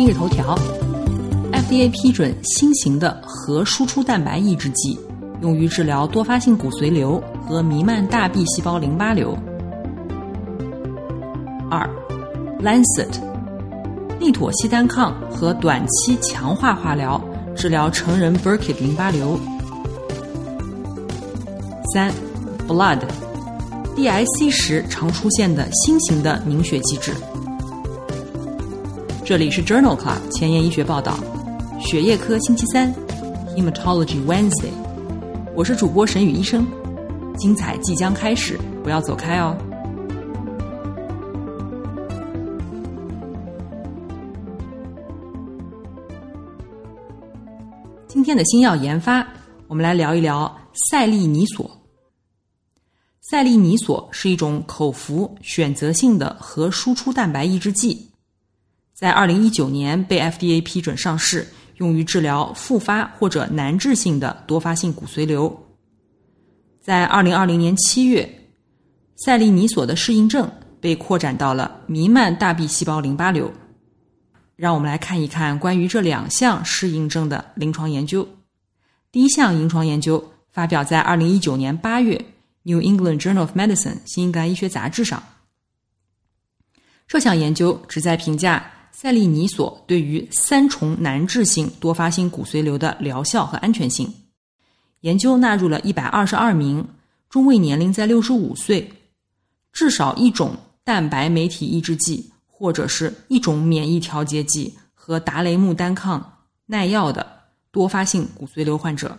今日头条：FDA 批准新型的核输出蛋白抑制剂，用于治疗多发性骨髓瘤和弥漫大 B 细胞淋巴瘤。二，Lancet，利妥昔单抗和短期强化化疗治疗成人 Burkitt 淋巴瘤。三，Blood，DIC 时常出现的新型的凝血机制。这里是 Journal Club 前沿医学报道，血液科星期三，Hematology Wednesday，我是主播沈宇医生，精彩即将开始，不要走开哦。今天的新药研发，我们来聊一聊赛利尼索。赛利尼索是一种口服选择性的核输出蛋白抑制剂。在二零一九年被 FDA 批准上市，用于治疗复发或者难治性的多发性骨髓瘤。在二零二零年七月，赛利尼索的适应症被扩展到了弥漫大 B 细胞淋巴瘤。让我们来看一看关于这两项适应症的临床研究。第一项临床研究发表在二零一九年八月《New England Journal of Medicine》新英格兰医学杂志上。这项研究旨在评价。赛利尼索对于三重难治性多发性骨髓瘤的疗效和安全性研究纳入了一百二十二名中位年龄在六十五岁、至少一种蛋白酶体抑制剂或者是一种免疫调节剂和达雷木单抗耐药的多发性骨髓瘤患者，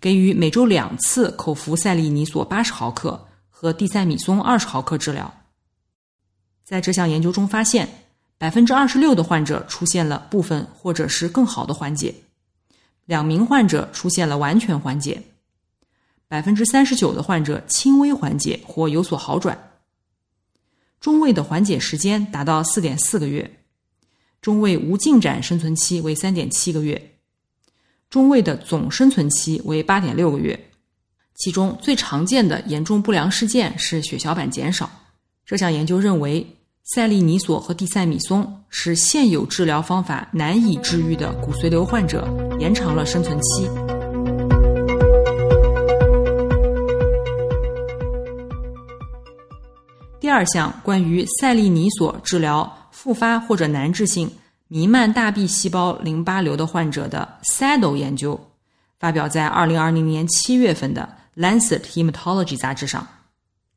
给予每周两次口服赛利尼索八十毫克和地塞米松二十毫克治疗。在这项研究中发现。百分之二十六的患者出现了部分或者是更好的缓解，两名患者出现了完全缓解，百分之三十九的患者轻微缓解或有所好转，中位的缓解时间达到四点四个月，中位无进展生存期为三点七个月，中位的总生存期为八点六个月，其中最常见的严重不良事件是血小板减少。这项研究认为。塞利尼索和地塞米松使现有治疗方法难以治愈的骨髓瘤患者延长了生存期。第二项关于塞利尼索治疗复发或者难治性弥漫大 B 细胞淋巴瘤的患者的 SADO 研究，发表在二零二零年七月份的《Lancet Hematology》杂志上。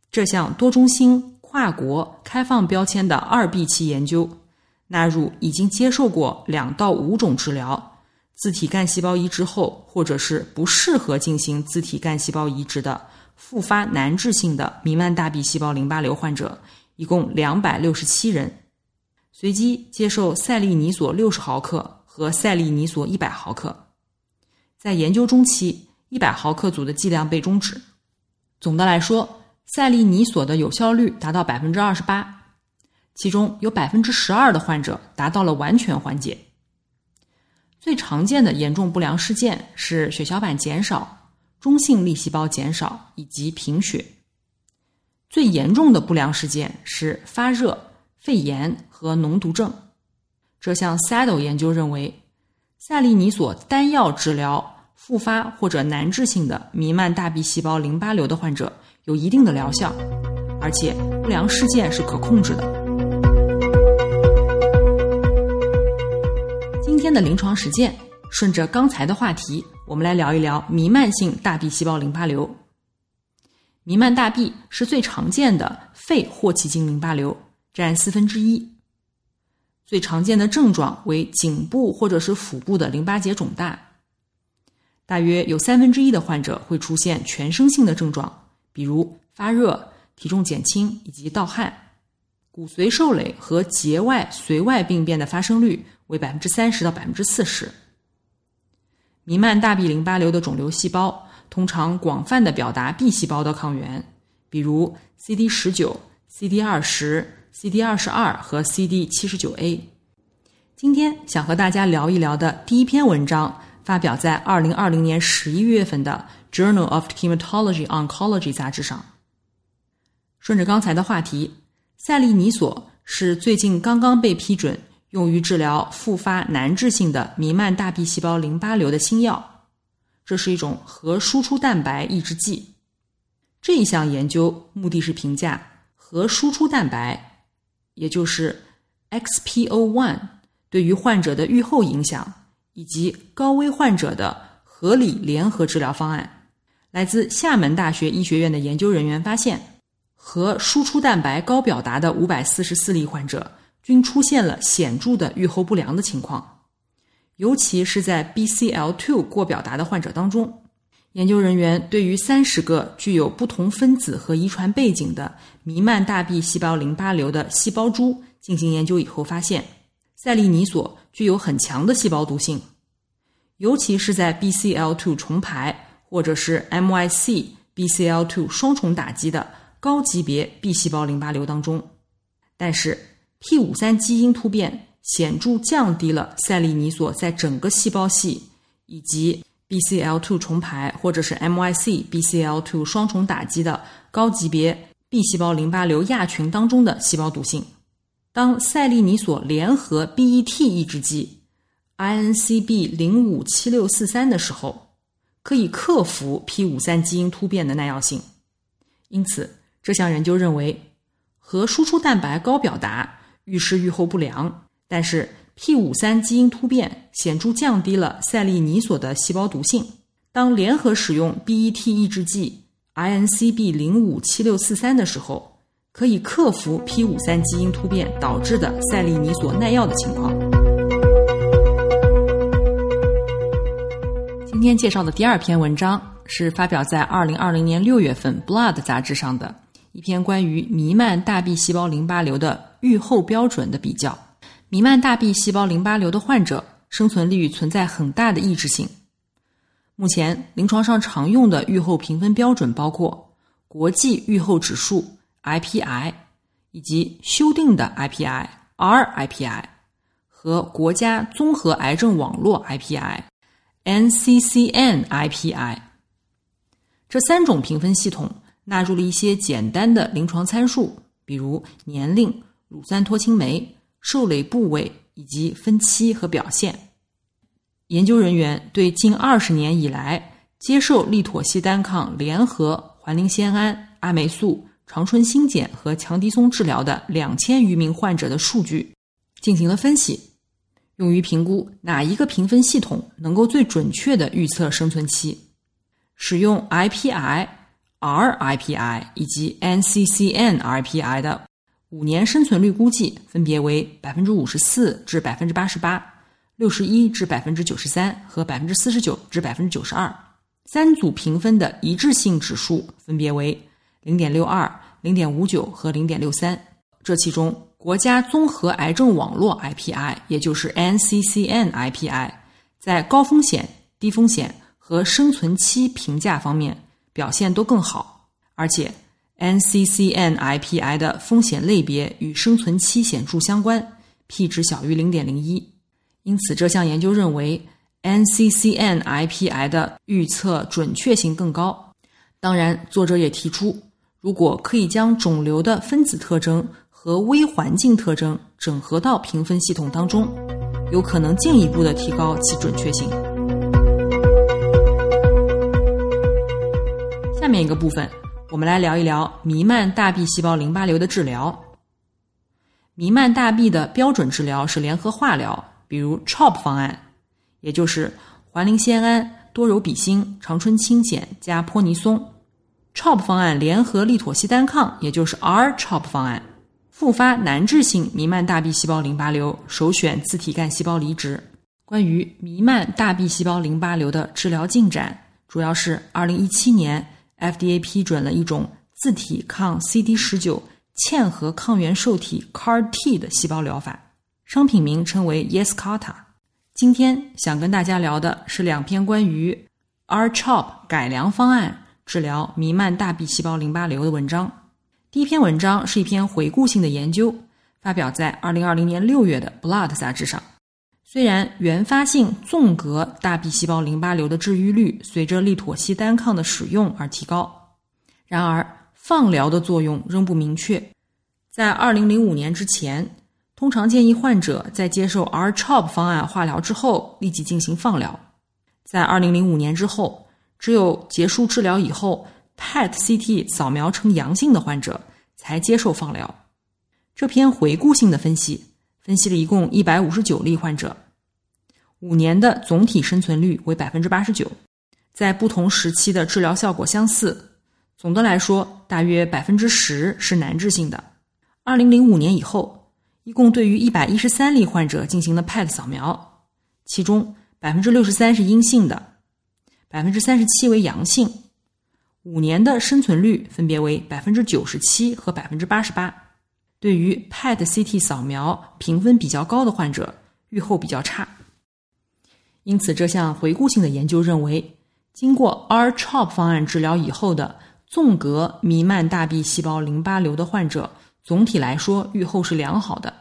这项多中心。跨国开放标签的二 B 期研究，纳入已经接受过两到五种治疗、自体干细胞移植后，或者是不适合进行自体干细胞移植的复发难治性的弥漫大 B 细胞淋巴瘤患者，一共两百六十七人，随机接受赛利尼索六十毫克和赛利尼索一百毫克。在研究中期，一百毫克组的剂量被终止。总的来说。赛利尼索的有效率达到百分之二十八，其中有百分之十二的患者达到了完全缓解。最常见的严重不良事件是血小板减少、中性粒细胞减少以及贫血。最严重的不良事件是发热、肺炎和脓毒症。这项 SADO 研究认为，赛利尼索单药治疗复发或者难治性的弥漫大 B 细胞淋巴瘤的患者。有一定的疗效，而且不良事件是可控制的。今天的临床实践，顺着刚才的话题，我们来聊一聊弥漫性大 B 细胞淋巴瘤。弥漫大 B 是最常见的肺霍奇金淋巴瘤，占四分之一。最常见的症状为颈部或者是腹部的淋巴结肿大，大约有三分之一的患者会出现全身性的症状。比如发热、体重减轻以及盗汗，骨髓受累和节外髓外病变的发生率为百分之三十到百分之四十。弥漫大 B 淋巴瘤的肿瘤细胞通常广泛的表达 B 细胞的抗原，比如 CD 十九、CD 二十、CD 二十二和 CD 七十九 A。今天想和大家聊一聊的第一篇文章，发表在二零二零年十一月份的《Journal of Hematology Oncology》杂志上。顺着刚才的话题，赛利尼索是最近刚刚被批准。用于治疗复发难治性的弥漫大 B 细胞淋巴瘤的新药，这是一种核输出蛋白抑制剂。这一项研究目的是评价核输出蛋白，也就是 XPO1 对于患者的预后影响，以及高危患者的合理联合治疗方案。来自厦门大学医学院的研究人员发现，核输出蛋白高表达的五百四十四例患者。均出现了显著的预后不良的情况，尤其是在 BCL2 过表达的患者当中。研究人员对于三十个具有不同分子和遗传背景的弥漫大 B 细胞淋巴瘤的细胞株进行研究以后发现，赛利尼索具有很强的细胞毒性，尤其是在 BCL2 重排或者是 MYC BCL2 双重打击的高级别 B 细胞淋巴瘤当中，但是。P 五三基因突变显著降低了赛利尼索在整个细胞系以及 BCL2 重排或者是 MYC BCL2 双重打击的高级别 B 细胞淋巴瘤亚群当中的细胞毒性。当赛利尼索联合 BET 抑制剂 INCB 零五七六四三的时候，可以克服 P 五三基因突变的耐药性。因此，这项研究认为，核输出蛋白高表达。预示预后不良，但是 P 五三基因突变显著降低了赛利尼索的细胞毒性。当联合使用 BET 抑制剂 INCB 零五七六四三的时候，可以克服 P 五三基因突变导致的赛利尼索耐药的情况。今天介绍的第二篇文章是发表在二零二零年六月份《Blood》杂志上的。一篇关于弥漫大 B 细胞淋巴瘤的预后标准的比较。弥漫大 B 细胞淋巴瘤的患者生存率存在很大的抑制性。目前临床上常用的预后评分标准包括国际预后指数 IPI，以及修订的 IPI RIPI 和国家综合癌症网络 IPI NCCN IPI 这三种评分系统。纳入了一些简单的临床参数，比如年龄、乳酸脱氢酶、受累部位以及分期和表现。研究人员对近二十年以来接受利妥昔单抗联合环磷酰胺、阿霉素、长春新碱和强敌松治疗的两千余名患者的数据进行了分析，用于评估哪一个评分系统能够最准确的预测生存期。使用 IPI。RIPI 以及 NCCN RIPI 的五年生存率估计分别为百分之五十四至百分之八十八、六十一至百分之九十三和百分之四十九至百分之九十二。三组评分的一致性指数分别为零点六二、零点五九和零点六三。这其中，国家综合癌症网络 IPI，也就是 NCCN IPI，在高风险、低风险和生存期评价方面。表现都更好，而且 NCCN IPI 的风险类别与生存期显著相关，p 值小于零点零一。因此，这项研究认为 NCCN IPI 的预测准确性更高。当然，作者也提出，如果可以将肿瘤的分子特征和微环境特征整合到评分系统当中，有可能进一步的提高其准确性。下面一个部分，我们来聊一聊弥漫大 B 细胞淋巴瘤的治疗。弥漫大 B 的标准治疗是联合化疗，比如 CHOP 方案，也就是环磷酰胺、多柔比星、长春清碱加泼尼松。CHOP 方案联合利妥昔单抗，也就是 R-CHOP 方案。复发难治性弥漫大 B 细胞淋巴瘤首选自体干细胞移植。关于弥漫大 B 细胞淋巴瘤的治疗进展，主要是二零一七年。FDA 批准了一种自体抗 CD 十九嵌合抗原受体 CAR T 的细胞疗法，商品名称为 Yescarta。今天想跟大家聊的是两篇关于 R-CHOP 改良方案治疗弥漫大 B 细胞淋巴瘤的文章。第一篇文章是一篇回顾性的研究，发表在2020年6月的《Blood》杂志上。虽然原发性纵隔大 B 细胞淋巴瘤的治愈率随着利妥昔单抗的使用而提高，然而放疗的作用仍不明确。在2005年之前，通常建议患者在接受 R-CHOP 方案化疗之后立即进行放疗。在2005年之后，只有结束治疗以后，PET-CT 扫描呈阳性的患者才接受放疗。这篇回顾性的分析。分析了一共一百五十九例患者，五年的总体生存率为百分之八十九，在不同时期的治疗效果相似。总的来说，大约百分之十是难治性的。二零零五年以后，一共对于一百一十三例患者进行了 PET 扫描，其中百分之六十三是阴性的，百分之三十七为阳性。五年的生存率分别为百分之九十七和百分之八十八。对于 PET-CT 扫描评分比较高的患者，预后比较差。因此，这项回顾性的研究认为，经过 R-CHOP 方案治疗以后的纵隔弥漫大 B 细胞淋巴瘤的患者，总体来说预后是良好的。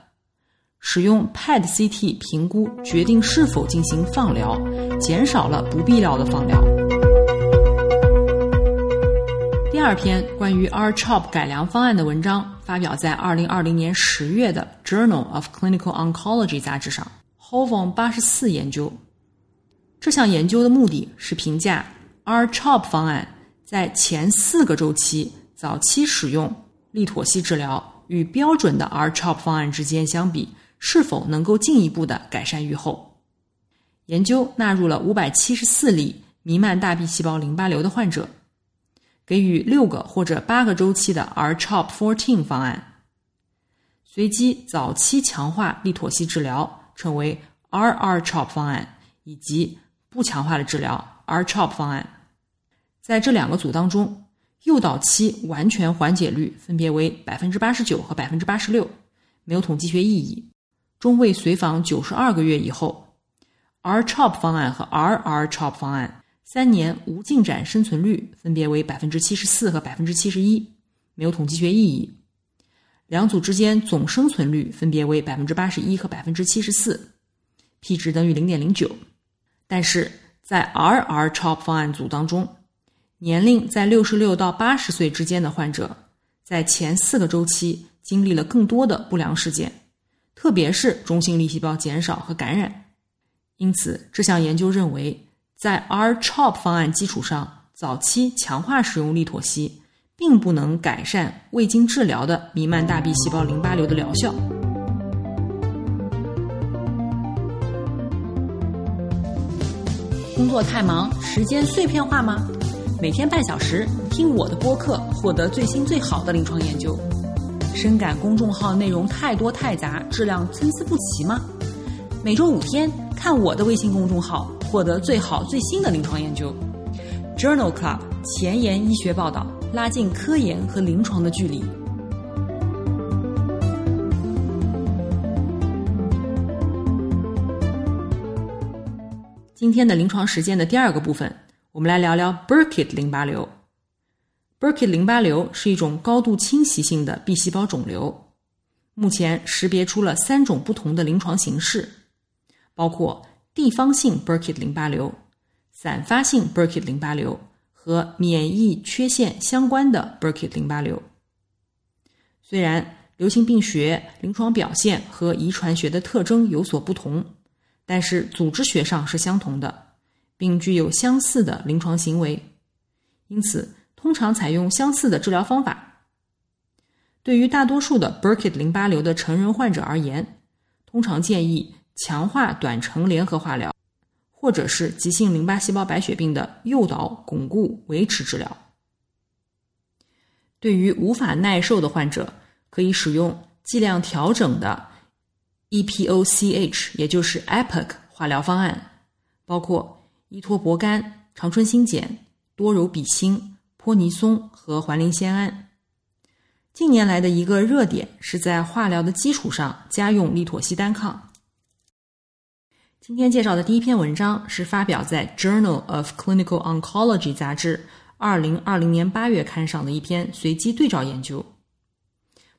使用 PET-CT 评估决定是否进行放疗，减少了不必要的放疗。第二篇关于 R-CHOP 改良方案的文章发表在二零二零年十月的《Journal of Clinical Oncology》杂志上，Hovon 八十四研究。这项研究的目的是评价 R-CHOP 方案在前四个周期早期使用利妥昔治疗与标准的 R-CHOP 方案之间相比，是否能够进一步的改善预后。研究纳入了五百七十四例弥漫大 B 细胞淋巴瘤的患者。给予六个或者八个周期的 R-CHOP14 方案，随机早期强化利妥昔治疗称为 R-R-CHOP 方案，以及不强化的治疗 R-CHOP 方案。在这两个组当中，诱导期完全缓解率分别为百分之八十九和百分之八十六，没有统计学意义。中位随访九十二个月以后，R-CHOP 方案和 R-R-CHOP 方案。三年无进展生存率分别为百分之七十四和百分之七十一，没有统计学意义。两组之间总生存率分别为百分之八十一和百分之七十四，p 值等于零点零九。但是在 R-R-CHOP 方案组当中，年龄在六十六到八十岁之间的患者，在前四个周期经历了更多的不良事件，特别是中性粒细胞减少和感染。因此，这项研究认为。在 R-CHOP 方案基础上，早期强化使用利妥昔，并不能改善未经治疗的弥漫大 B 细胞淋巴瘤的疗效。工作太忙，时间碎片化吗？每天半小时听我的播客，获得最新最好的临床研究。深感公众号内容太多太杂，质量参差不齐吗？每周五天看我的微信公众号。获得最好最新的临床研究，Journal Club 前沿医学报道，拉近科研和临床的距离。今天的临床实践的第二个部分，我们来聊聊 Burkitt 淋巴瘤。Burkitt 淋巴瘤是一种高度侵袭性的 B 细胞肿瘤，目前识别出了三种不同的临床形式，包括。地方性 Burkitt 淋巴瘤、散发性 Burkitt 淋巴瘤和免疫缺陷相关的 Burkitt 淋巴瘤。虽然流行病学临床表现和遗传学的特征有所不同，但是组织学上是相同的，并具有相似的临床行为，因此通常采用相似的治疗方法。对于大多数的 Burkitt 淋巴瘤的成人患者而言，通常建议。强化短程联合化疗，或者是急性淋巴细胞白血病的诱导、巩固、维持治疗。对于无法耐受的患者，可以使用剂量调整的 EPOCH，也就是 EPOC 化疗方案，包括依托泊苷、长春新碱、多柔比星、泼尼松和环磷酰胺。近年来的一个热点是在化疗的基础上加用利妥昔单抗。今天介绍的第一篇文章是发表在《Journal of Clinical Oncology》杂志二零二零年八月刊上的一篇随机对照研究，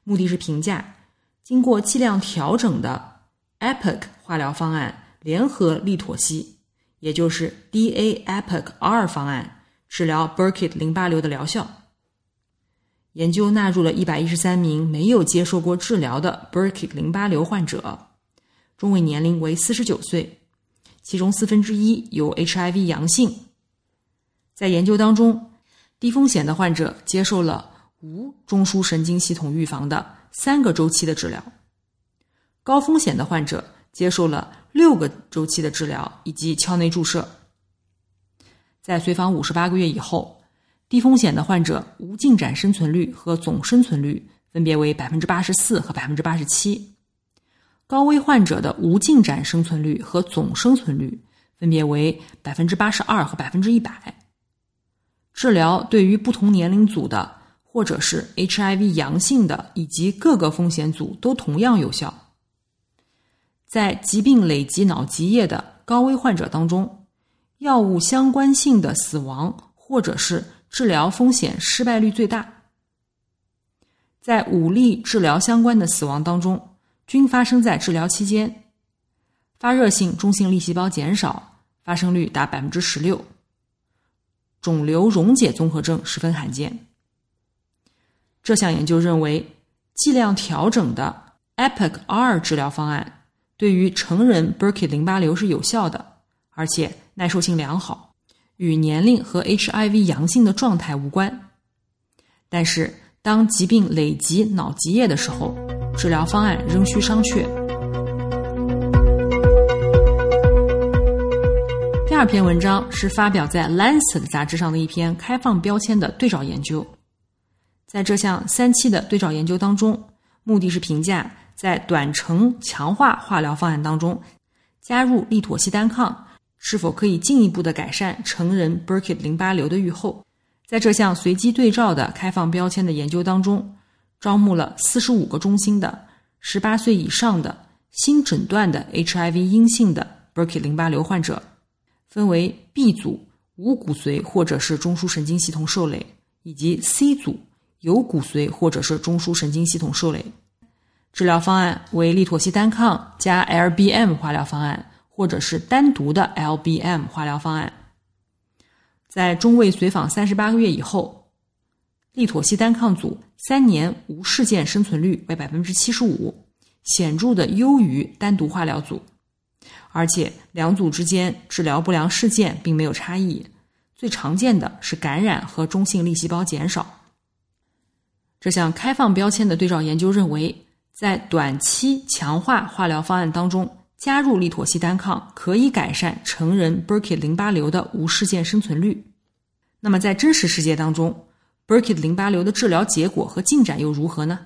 目的是评价经过剂量调整的 EPIC 化疗方案联合利妥昔，也就是 DA-EPIC-R 方案治疗 Burkitt 淋巴瘤的疗效。研究纳入了一百一十三名没有接受过治疗的 Burkitt 淋巴瘤患者，中位年龄为四十九岁。其中四分之一有 HIV 阳性。在研究当中，低风险的患者接受了无中枢神经系统预防的三个周期的治疗，高风险的患者接受了六个周期的治疗以及鞘内注射。在随访五十八个月以后，低风险的患者无进展生存率和总生存率分别为百分之八十四和百分之八十七。高危患者的无进展生存率和总生存率分别为百分之八十二和百分之一百。治疗对于不同年龄组的，或者是 HIV 阳性的以及各个风险组都同样有效。在疾病累及脑积液的高危患者当中，药物相关性的死亡或者是治疗风险失败率最大。在五例治疗相关的死亡当中。均发生在治疗期间，发热性中性粒细胞减少，发生率达百分之十六。肿瘤溶解综合症十分罕见。这项研究认为，剂量调整的 EPIC-R 治疗方案对于成人 Burkitt 淋巴瘤是有效的，而且耐受性良好，与年龄和 HIV 阳性的状态无关。但是，当疾病累及脑积液的时候，治疗方案仍需商榷。第二篇文章是发表在《Lancet》杂志上的一篇开放标签的对照研究。在这项三期的对照研究当中，目的是评价在短程强化化疗方案当中加入利妥昔单抗是否可以进一步的改善成人 Burkitt 淋巴瘤的预后。在这项随机对照的开放标签的研究当中。招募了四十五个中心的十八岁以上的新诊断的 HIV 阴性的 Burkitt 淋巴瘤患者，分为 B 组无骨髓或者是中枢神经系统受累，以及 C 组有骨髓或者是中枢神经系统受累。治疗方案为利妥昔单抗加 LBM 化疗方案，或者是单独的 LBM 化疗方案。在中位随访三十八个月以后。利妥昔单抗组三年无事件生存率为百分之七十五，显著的优于单独化疗组，而且两组之间治疗不良事件并没有差异，最常见的是感染和中性粒细胞减少。这项开放标签的对照研究认为，在短期强化化疗方案当中加入利妥昔单抗可以改善成人 Burkitt 淋巴瘤的无事件生存率。那么在真实世界当中，Burkitt 淋巴瘤的治疗结果和进展又如何呢？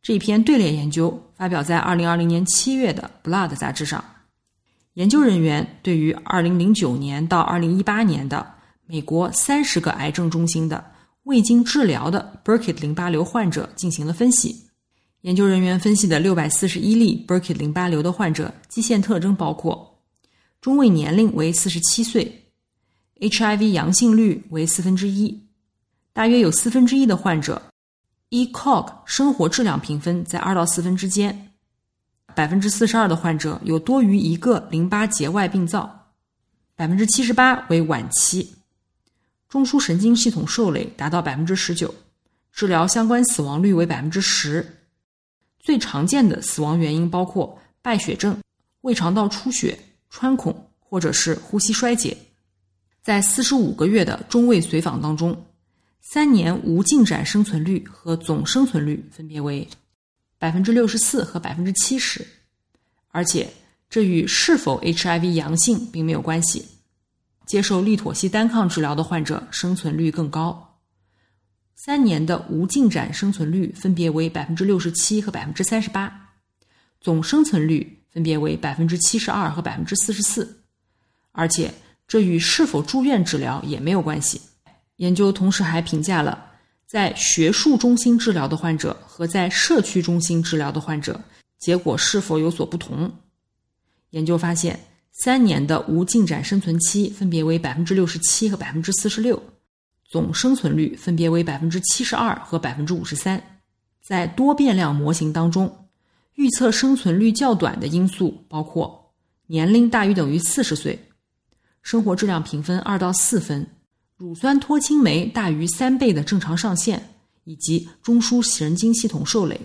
这一篇队列研究发表在二零二零年七月的《Blood》杂志上。研究人员对于二零零九年到二零一八年的美国三十个癌症中心的未经治疗的 Burkitt 淋巴瘤患者进行了分析。研究人员分析的六百四十一例 Burkitt 淋巴瘤的患者基线特征包括：中位年龄为四十七岁，HIV 阳性率为四分之一。大约有四分之一的患者，ECOG 生活质量评分在二到四分之间，百分之四十二的患者有多于一个淋巴结外病灶，百分之七十八为晚期，中枢神经系统受累达到百分之十九，治疗相关死亡率为百分之十，最常见的死亡原因包括败血症、胃肠道出血、穿孔或者是呼吸衰竭，在四十五个月的中位随访当中。三年无进展生存率和总生存率分别为百分之六十四和百分之七十，而且这与是否 HIV 阳性并没有关系。接受利妥昔单抗治疗的患者生存率更高，三年的无进展生存率分别为百分之六十七和百分之三十八，总生存率分别为百分之七十二和百分之四十四，而且这与是否住院治疗也没有关系。研究同时还评价了在学术中心治疗的患者和在社区中心治疗的患者结果是否有所不同。研究发现，三年的无进展生存期分别为百分之六十七和百分之四十六，总生存率分别为百分之七十二和百分之五十三。在多变量模型当中，预测生存率较短的因素包括年龄大于等于四十岁，生活质量评分二到四分，乳酸脱氢酶大于三倍的正常上限，以及中枢神经系统受累。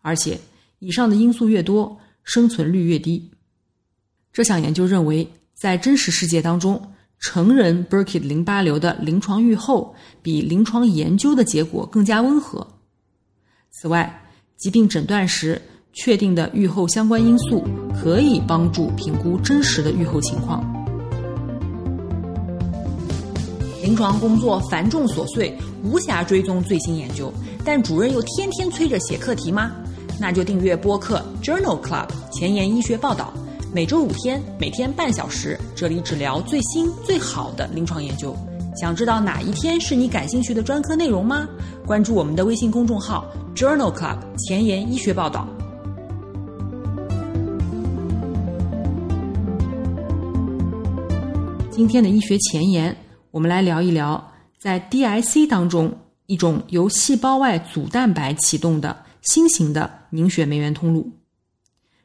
而且，以上的因素越多，生存率越低。这项研究认为，在真实世界当中，成人 Burkitt 淋巴瘤的临床预后比临床研究的结果更加温和。此外，疾病诊断时确定的预后相关因素可以帮助评估真实的预后情况。临床工作繁重琐碎，无暇追踪最新研究，但主任又天天催着写课题吗？那就订阅播客 Journal Club 前沿医学报道，每周五天，每天半小时，这里只聊最新最好的临床研究。想知道哪一天是你感兴趣的专科内容吗？关注我们的微信公众号 Journal Club 前沿医学报道。今天的医学前沿，我们来聊一聊在 DIC 当中一种由细胞外组蛋白启动的新型的凝血酶原通路。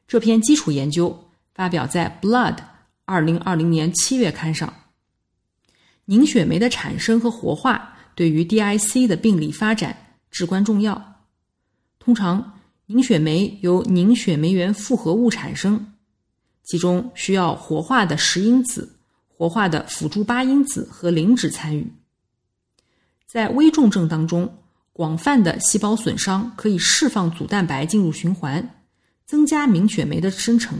这篇基础研究发表在《Blood》二零二零年七月刊上。凝血酶的产生和活化对于 DIC 的病理发展至关重要。通常，凝血酶由凝血酶原复合物产生，其中需要活化的十因子、活化的辅助八因子和磷脂参与。在危重症当中，广泛的细胞损伤可以释放组蛋白进入循环，增加凝血酶的生成，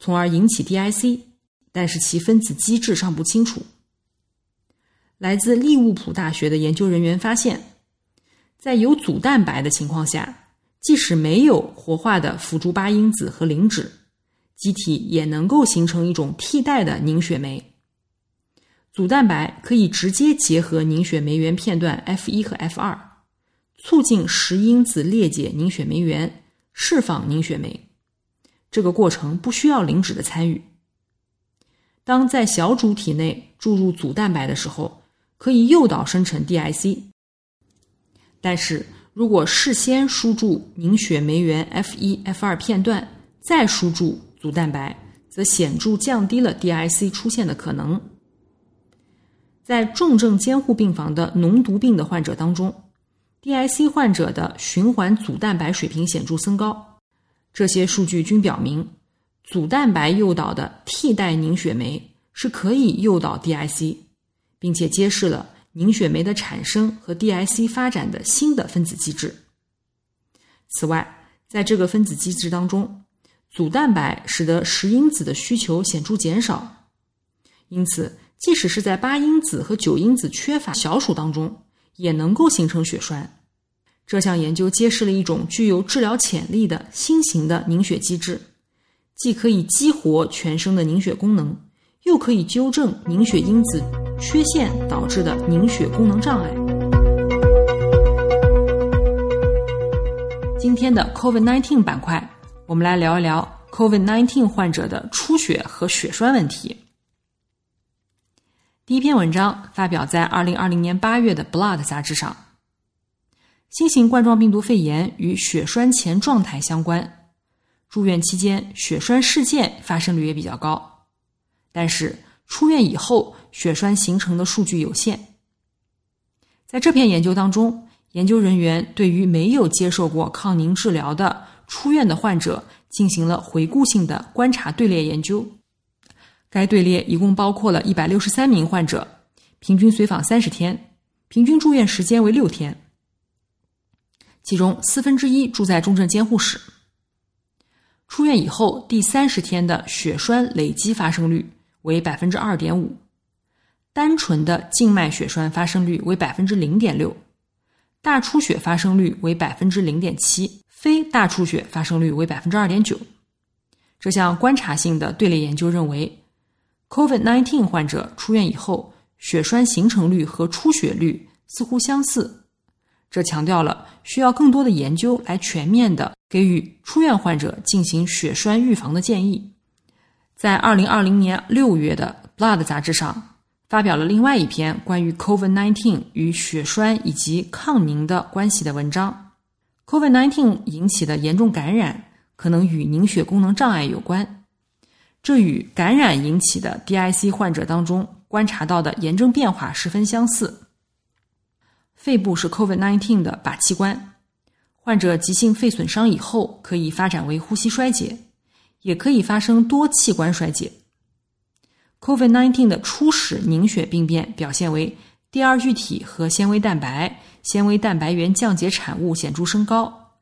从而引起 DIC，但是其分子机制尚不清楚。来自利物浦大学的研究人员发现，在有组蛋白的情况下，即使没有活化的辅助八因子和磷脂，机体也能够形成一种替代的凝血酶。组蛋白可以直接结合凝血酶原片段 F 一和 F 二，促进十因子裂解凝血酶原，释放凝血酶。这个过程不需要磷脂的参与。当在小主体内注入组蛋白的时候，可以诱导生成 DIC，但是如果事先输注凝血酶原 F 一、F 二片段，再输注组蛋白，则显著降低了 DIC 出现的可能。在重症监护病房的脓毒病的患者当中，DIC 患者的循环组蛋白水平显著升高。这些数据均表明，组蛋白诱导的替代凝血酶是可以诱导 DIC。并且揭示了凝血酶的产生和 DIC 发展的新的分子机制。此外，在这个分子机制当中，组蛋白使得十因子的需求显著减少，因此，即使是在八因子和九因子缺乏小鼠当中，也能够形成血栓。这项研究揭示了一种具有治疗潜力的新型的凝血机制，既可以激活全身的凝血功能，又可以纠正凝血因子。缺陷导致的凝血功能障碍。今天的 COVID-19 板块，我们来聊一聊 COVID-19 患者的出血和血栓问题。第一篇文章发表在二零二零年八月的《Blood》杂志上。新型冠状病毒肺炎与血栓前状态相关，住院期间血栓事件发生率也比较高，但是。出院以后，血栓形成的数据有限。在这篇研究当中，研究人员对于没有接受过抗凝治疗的出院的患者进行了回顾性的观察队列研究。该队列一共包括了一百六十三名患者，平均随访三十天，平均住院时间为六天。其中四分之一住在重症监护室。出院以后第三十天的血栓累积发生率。为百分之二点五，单纯的静脉血栓发生率为百分之零点六，大出血发生率为百分之零点七，非大出血发生率为百分之二点九。这项观察性的队列研究认为，COVID-19 患者出院以后，血栓形成率和出血率似乎相似，这强调了需要更多的研究来全面的给予出院患者进行血栓预防的建议。在二零二零年六月的《Blood》杂志上，发表了另外一篇关于 COVID-19 与血栓以及抗凝的关系的文章。COVID-19 引起的严重感染可能与凝血功能障碍有关，这与感染引起的 DIC 患者当中观察到的炎症变化十分相似。肺部是 COVID-19 的靶器官，患者急性肺损伤以后可以发展为呼吸衰竭，也可以发生多器官衰竭。COVID-19 的初始凝血病变表现为第二聚体和纤维蛋白、纤维蛋白原降解产物显著升高，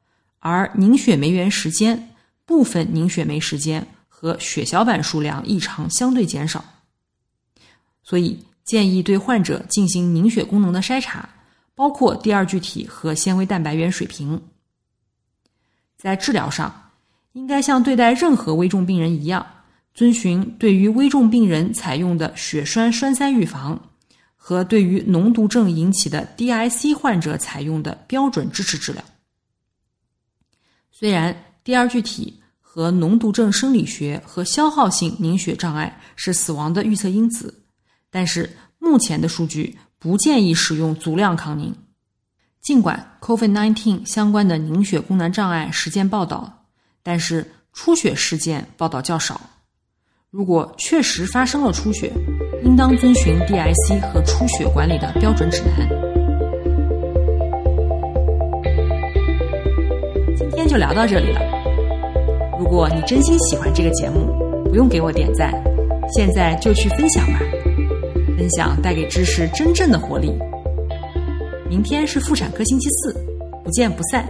而凝血酶原时间、部分凝血酶时间和血小板数量异常相对减少。所以建议对患者进行凝血功能的筛查。包括第二聚体和纤维蛋白原水平。在治疗上，应该像对待任何危重病人一样，遵循对于危重病人采用的血栓栓塞预防和对于脓毒症引起的 DIC 患者采用的标准支持治疗。虽然第二聚体和脓毒症生理学和消耗性凝血障碍是死亡的预测因子，但是目前的数据。不建议使用足量抗凝。尽管 COVID-19 相关的凝血功能障碍实践报道，但是出血事件报道较少。如果确实发生了出血，应当遵循 DIC 和出血管理的标准指南。今天就聊到这里了。如果你真心喜欢这个节目，不用给我点赞，现在就去分享吧。分享带给知识真正的活力。明天是妇产科星期四，不见不散。